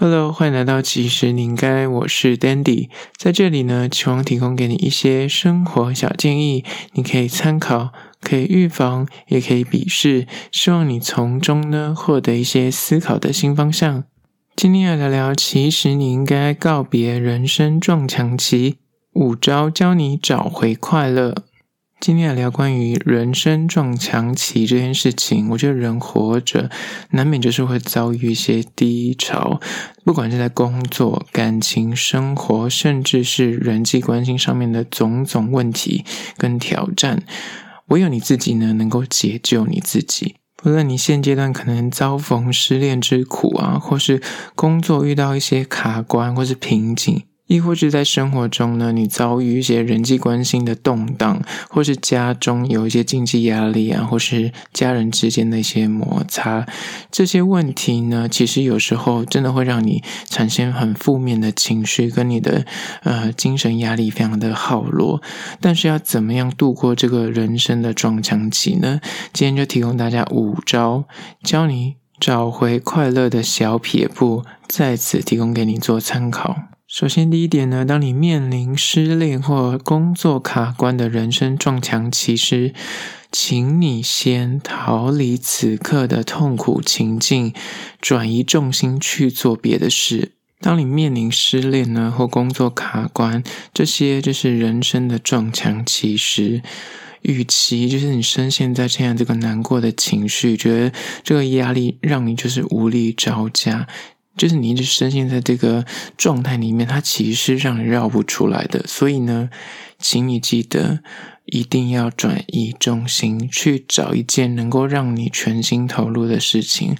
Hello，欢迎来到其实你应该，我是 Dandy，在这里呢，期望提供给你一些生活小建议，你可以参考，可以预防，也可以鄙视，希望你从中呢获得一些思考的新方向。今天要聊聊，其实你应该告别人生撞墙期，五招教你找回快乐。今天来聊关于人生撞墙期这件事情，我觉得人活着难免就是会遭遇一些低潮，不管是在工作、感情、生活，甚至是人际关系上面的种种问题跟挑战，唯有你自己呢能够解救你自己。不论你现阶段可能遭逢失恋之苦啊，或是工作遇到一些卡关或是瓶颈。亦或是在生活中呢，你遭遇一些人际关系的动荡，或是家中有一些经济压力啊，或是家人之间的一些摩擦，这些问题呢，其实有时候真的会让你产生很负面的情绪，跟你的呃精神压力非常的耗落。但是要怎么样度过这个人生的撞墙期呢？今天就提供大家五招，教你找回快乐的小撇步，在此提供给你做参考。首先，第一点呢，当你面临失恋或工作卡关的人生撞墙期时，请你先逃离此刻的痛苦情境，转移重心去做别的事。当你面临失恋呢，或工作卡关，这些就是人生的撞墙期时，与其就是你深陷在这样这个难过的情绪，觉得这个压力让你就是无力招架。就是你一直深陷在这个状态里面，它其实是让你绕不出来的。所以呢，请你记得一定要转移重心，去找一件能够让你全心投入的事情。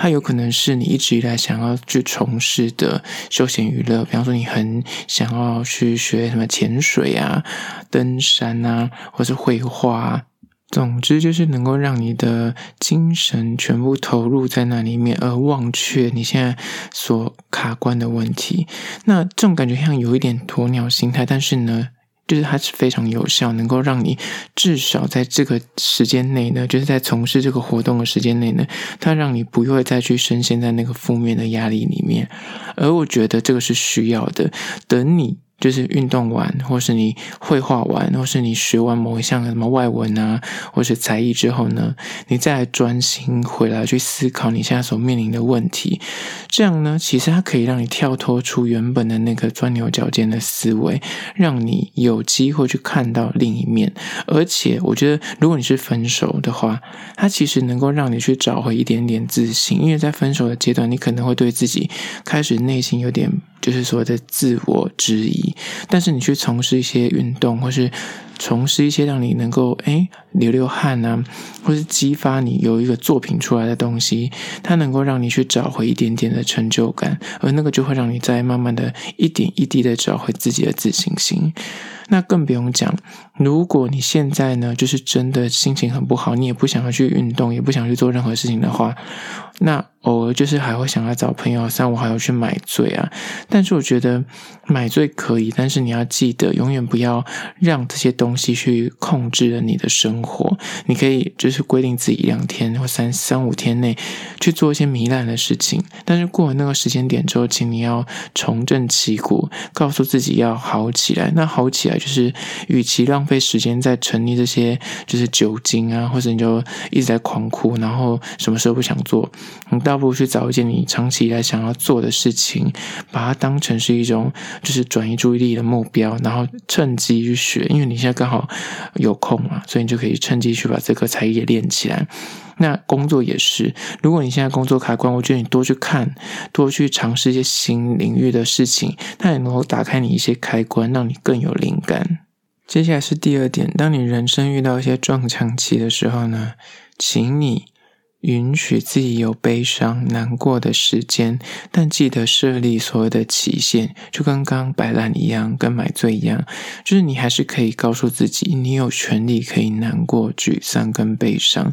它有可能是你一直以来想要去从事的休闲娱乐，比方说你很想要去学什么潜水啊、登山啊，或是绘画。总之，就是能够让你的精神全部投入在那里面，而忘却你现在所卡关的问题。那这种感觉像有一点鸵鸟心态，但是呢，就是它是非常有效，能够让你至少在这个时间内呢，就是在从事这个活动的时间内呢，它让你不会再去深陷在那个负面的压力里面。而我觉得这个是需要的。等你。就是运动完，或是你绘画完，或是你学完某一项什么外文啊，或是才艺之后呢，你再来专心回来去思考你现在所面临的问题。这样呢，其实它可以让你跳脱出原本的那个钻牛角尖的思维，让你有机会去看到另一面。而且，我觉得如果你是分手的话，它其实能够让你去找回一点点自信，因为在分手的阶段，你可能会对自己开始内心有点。就是所谓的自我质疑，但是你去从事一些运动，或是从事一些让你能够诶流流汗啊，或是激发你有一个作品出来的东西，它能够让你去找回一点点的成就感，而那个就会让你再慢慢的一点一滴的找回自己的自信心。那更不用讲，如果你现在呢，就是真的心情很不好，你也不想要去运动，也不想去做任何事情的话，那偶尔就是还会想要找朋友，三五好友去买醉啊。但是我觉得买醉可以，但是你要记得，永远不要让这些东东西去控制了你的生活。你可以就是规定自己一两天或三三五天内去做一些糜烂的事情，但是过了那个时间点之后，请你要重振旗鼓，告诉自己要好起来。那好起来。就是，与其浪费时间在沉溺这些，就是酒精啊，或者你就一直在狂哭，然后什么时候不想做，你倒不如去找一件你长期以来想要做的事情，把它当成是一种就是转移注意力的目标，然后趁机去学，因为你现在刚好有空嘛，所以你就可以趁机去把这个才艺练起来。那工作也是，如果你现在工作卡关，我觉得你多去看，多去尝试一些新领域的事情，它也能够打开你一些开关，让你更有灵感。接下来是第二点，当你人生遇到一些撞墙期的时候呢，请你。允许自己有悲伤、难过的时间，但记得设立所谓的期限，就跟刚刚摆烂一样，跟买醉一样，就是你还是可以告诉自己，你有权利可以难过、沮丧跟悲伤，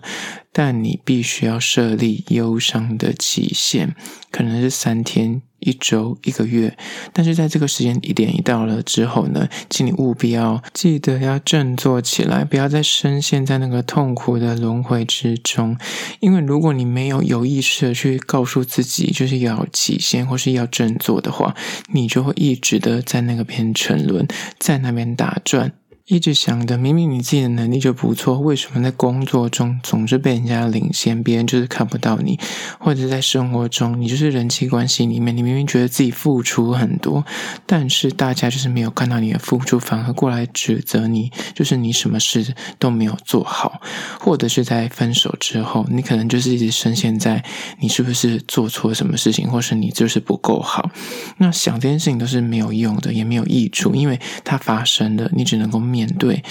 但你必须要设立忧伤的期限，可能是三天。一周、一个月，但是在这个时间一点一到了之后呢，请你务必要记得要振作起来，不要再深陷在那个痛苦的轮回之中。因为如果你没有有意识的去告诉自己，就是要起先或是要振作的话，你就会一直的在那个边沉沦，在那边打转。一直想的，明明你自己的能力就不错，为什么在工作中总是被人家领先，别人就是看不到你？或者在生活中，你就是人际关系里面，你明明觉得自己付出很多，但是大家就是没有看到你的付出，反而过来指责你，就是你什么事都没有做好。或者是在分手之后，你可能就是一直深陷在你是不是做错什么事情，或是你就是不够好。那想这件事情都是没有用的，也没有益处，因为它发生了，你只能够。面对，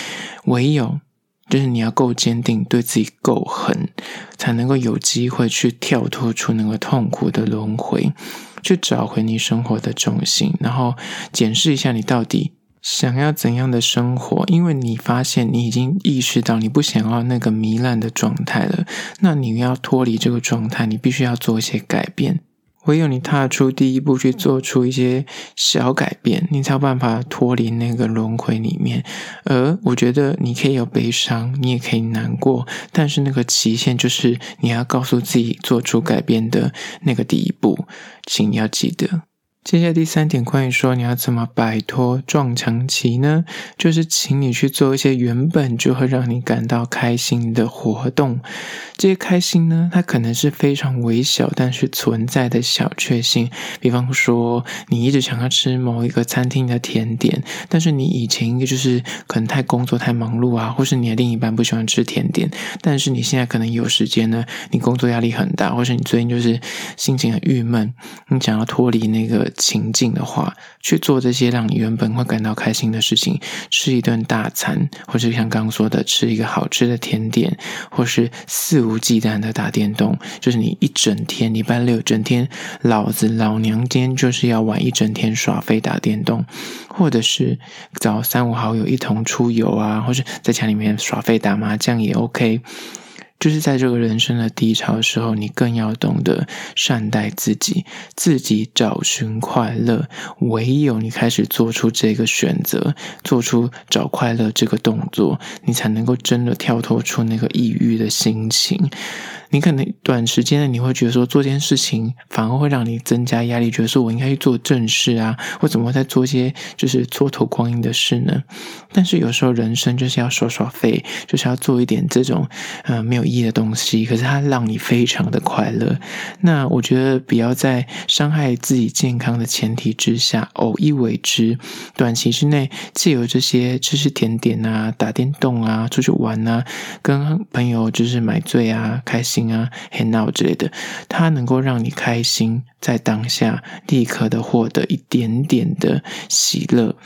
唯有就是你要够坚定，对自己够狠，才能够有机会去跳脱出那个痛苦的轮回，去找回你生活的重心，然后检视一下你到底想要怎样的生活。因为你发现你已经意识到你不想要那个糜烂的状态了，那你要脱离这个状态，你必须要做一些改变。唯有你踏出第一步，去做出一些小改变，你才有办法脱离那个轮回里面。而我觉得你可以有悲伤，你也可以难过，但是那个期限就是你要告诉自己做出改变的那个第一步，请你要记得。接下来第三点，关于说你要怎么摆脱撞墙期呢？就是请你去做一些原本就会让你感到开心的活动。这些开心呢，它可能是非常微小，但是存在的小确幸。比方说，你一直想要吃某一个餐厅的甜点，但是你以前一个就是可能太工作太忙碌啊，或是你的另一半不喜欢吃甜点，但是你现在可能有时间呢，你工作压力很大，或是你最近就是心情很郁闷，你想要脱离那个。情境的话，去做这些让你原本会感到开心的事情，吃一顿大餐，或是像刚刚说的吃一个好吃的甜点，或是肆无忌惮的打电动，就是你一整天礼拜六整天，老子老娘今天就是要玩一整天耍废打电动，或者是找三五好友一同出游啊，或是在家里面耍废打麻将也 OK。就是在这个人生的低潮的时候，你更要懂得善待自己，自己找寻快乐。唯有你开始做出这个选择，做出找快乐这个动作，你才能够真的跳脱出那个抑郁的心情。你可能短时间内你会觉得说，做这件事情反而会让你增加压力，觉得说我应该去做正事啊，或怎么在做一些就是蹉跎光阴的事呢？但是有时候人生就是要耍耍废，就是要做一点这种呃没有意义的东西，可是它让你非常的快乐。那我觉得不要在伤害自己健康的前提之下偶一为之，短期之内借由这些吃吃甜点啊、打电动啊、出去玩啊、跟朋友就是买醉啊、开心。啊热闹之类的，它能够让你开心，在当下立刻的获得一点点的喜乐。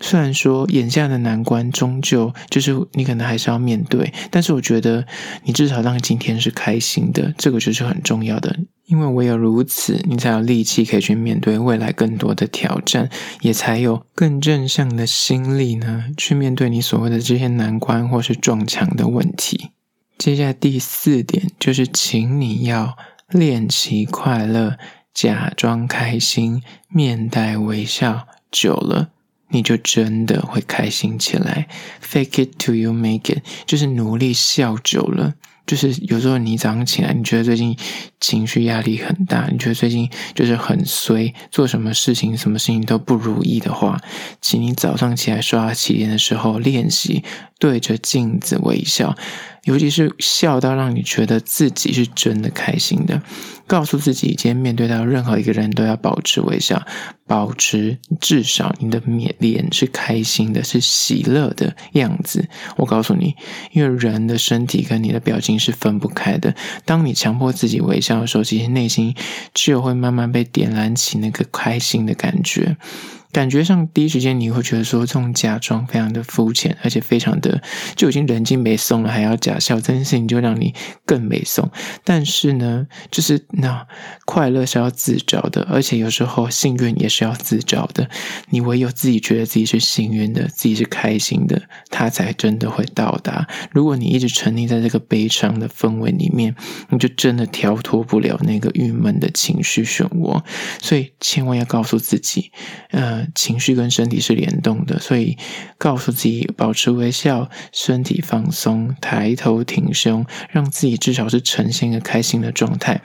虽然说眼下的难关终究就是你可能还是要面对，但是我觉得你至少让今天是开心的，这个就是很重要的。因为唯有如此，你才有力气可以去面对未来更多的挑战，也才有更正向的心力呢，去面对你所谓的这些难关或是撞墙的问题。接下来第四点就是，请你要练习快乐，假装开心，面带微笑，久了你就真的会开心起来。Fake it till you make it，就是努力笑久了。就是有时候你早上起来，你觉得最近情绪压力很大，你觉得最近就是很衰，做什么事情、什么事情都不如意的话，请你早上起来刷牙洗脸的时候练习对着镜子微笑，尤其是笑到让你觉得自己是真的开心的。告诉自己，今天面对到任何一个人都要保持微笑，保持至少你的面脸是开心的，是喜乐的样子。我告诉你，因为人的身体跟你的表情是分不开的。当你强迫自己微笑的时候，其实内心就会慢慢被点燃起那个开心的感觉。感觉上第一时间你会觉得说这种假装非常的肤浅，而且非常的就已经人精没送了，还要假笑，这件事情就让你更没送。但是呢，就是那快乐是要自找的，而且有时候幸运也是要自找的。你唯有自己觉得自己是幸运的，自己是开心的，它才真的会到达。如果你一直沉溺在这个悲伤的氛围里面，你就真的跳脱不了那个郁闷的情绪漩涡。所以千万要告诉自己，呃，情绪跟身体是联动的，所以告诉自己保持微笑，身体放松，抬头挺胸，让自己至少是呈现一个开心的状态。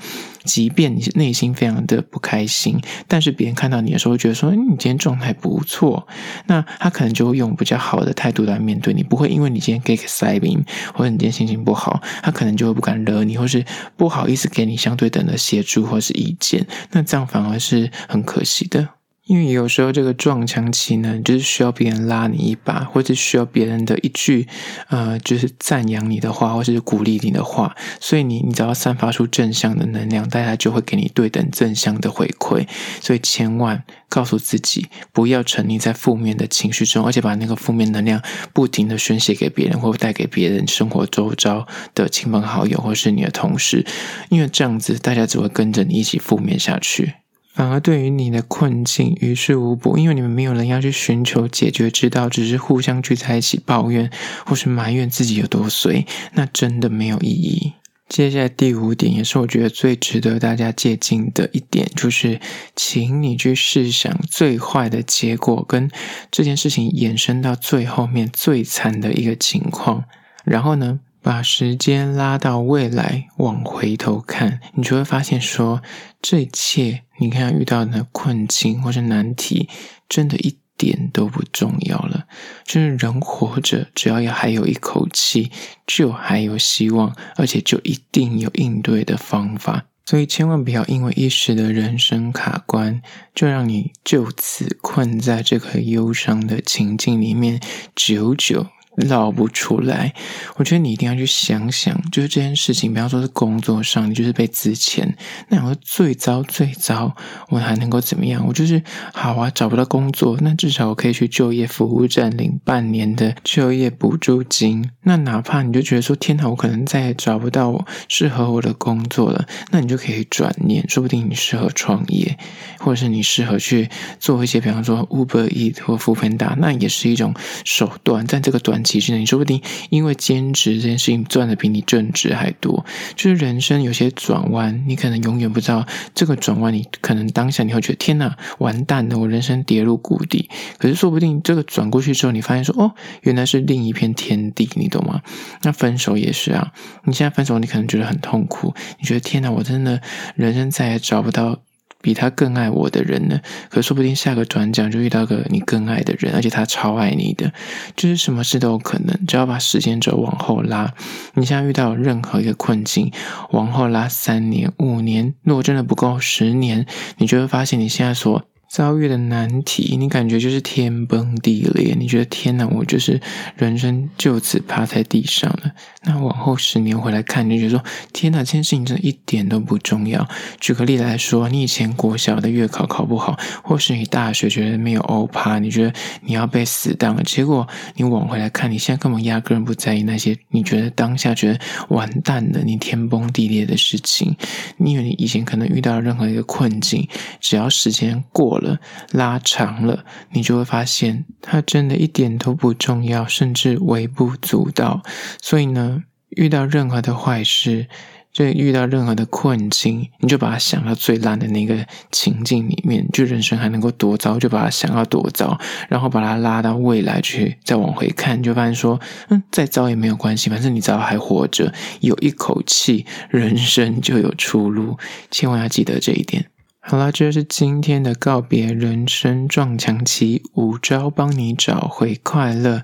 即便你内心非常的不开心，但是别人看到你的时候，觉得说，你今天状态不错，那他可能就会用比较好的态度来面对你，不会因为你今天给个塞宾，或者你今天心情不好，他可能就会不敢惹你，或是不好意思给你相对等的协助或是意见，那这样反而是很可惜的。因为有时候这个撞墙期呢，就是需要别人拉你一把，或者需要别人的一句，呃，就是赞扬你的话，或者是鼓励你的话。所以你，你只要散发出正向的能量，大家就会给你对等正向的回馈。所以，千万告诉自己，不要沉溺在负面的情绪中，而且把那个负面能量不停的宣泄给别人，或带给别人生活周遭的亲朋好友，或是你的同事。因为这样子，大家只会跟着你一起负面下去。反而对于你的困境于事无补，因为你们没有人要去寻求解决之道，只是互相聚在一起抱怨或是埋怨自己有多衰，那真的没有意义。接下来第五点，也是我觉得最值得大家借鉴的一点，就是请你去试想最坏的结果，跟这件事情衍生到最后面最惨的一个情况，然后呢，把时间拉到未来，往回头看，你就会发现说，这一切你看遇到的困境或是难题，真的一点都不重要了。就是人活着，只要要还有一口气，就还有希望，而且就一定有应对的方法。所以千万不要因为一时的人生卡关，就让你就此困在这个忧伤的情境里面，久久。捞不出来，我觉得你一定要去想想，就是这件事情，比方说是工作上，你就是被资遣，那我最糟最糟，我还能够怎么样？我就是好啊，找不到工作，那至少我可以去就业服务站领半年的就业补助金。那哪怕你就觉得说，天哪，我可能再也找不到适合我的工作了，那你就可以转念，说不定你适合创业，或者是你适合去做一些，比方说 Uber Eat 或 f o o p a n d a 那也是一种手段，在这个短。期之内你说不定因为兼职这件事情赚的比你正职还多，就是人生有些转弯，你可能永远不知道这个转弯，你可能当下你会觉得天哪，完蛋了，我人生跌入谷底。可是说不定这个转过去之后，你发现说哦，原来是另一片天地，你懂吗？那分手也是啊，你现在分手，你可能觉得很痛苦，你觉得天哪，我真的人生再也找不到。比他更爱我的人呢？可说不定下个转角就遇到个你更爱的人，而且他超爱你的，就是什么事都有可能。只要把时间轴往后拉，你现在遇到任何一个困境，往后拉三年、五年，如果真的不够十年，你就会发现你现在所遭遇的难题，你感觉就是天崩地裂，你觉得天哪，我就是人生就此趴在地上了。那往后十年回来看，你就觉得说天哪，这件事情真的一点都不重要。举个例来说，你以前国小的月考考不好，或是你大学觉得没有欧趴，你觉得你要被死当了，结果你往回来看，你现在根本压根不在意那些你觉得当下觉得完蛋的，你天崩地裂的事情。你以为你以前可能遇到任何一个困境，只要时间过了。拉长了，你就会发现它真的一点都不重要，甚至微不足道。所以呢，遇到任何的坏事，就遇到任何的困境，你就把它想到最烂的那个情境里面，就人生还能够多糟，就把它想要多糟，然后把它拉到未来去，再往回看，就发现说，嗯，再糟也没有关系，反正你只要还活着，有一口气，人生就有出路。千万要记得这一点。好了，这就是今天的告别人生撞墙期五招，帮你找回快乐。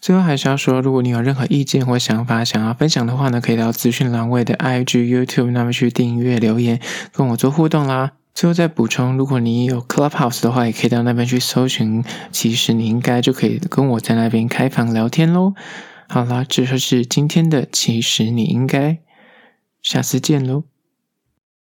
最后还是要说，如果你有任何意见或想法想要分享的话呢，可以到资讯栏位的 IG、YouTube 那边去订阅留言，跟我做互动啦。最后再补充，如果你有 Clubhouse 的话，也可以到那边去搜寻，其实你应该就可以跟我在那边开房聊天喽。好啦，这就是今天的，其实你应该，下次见喽。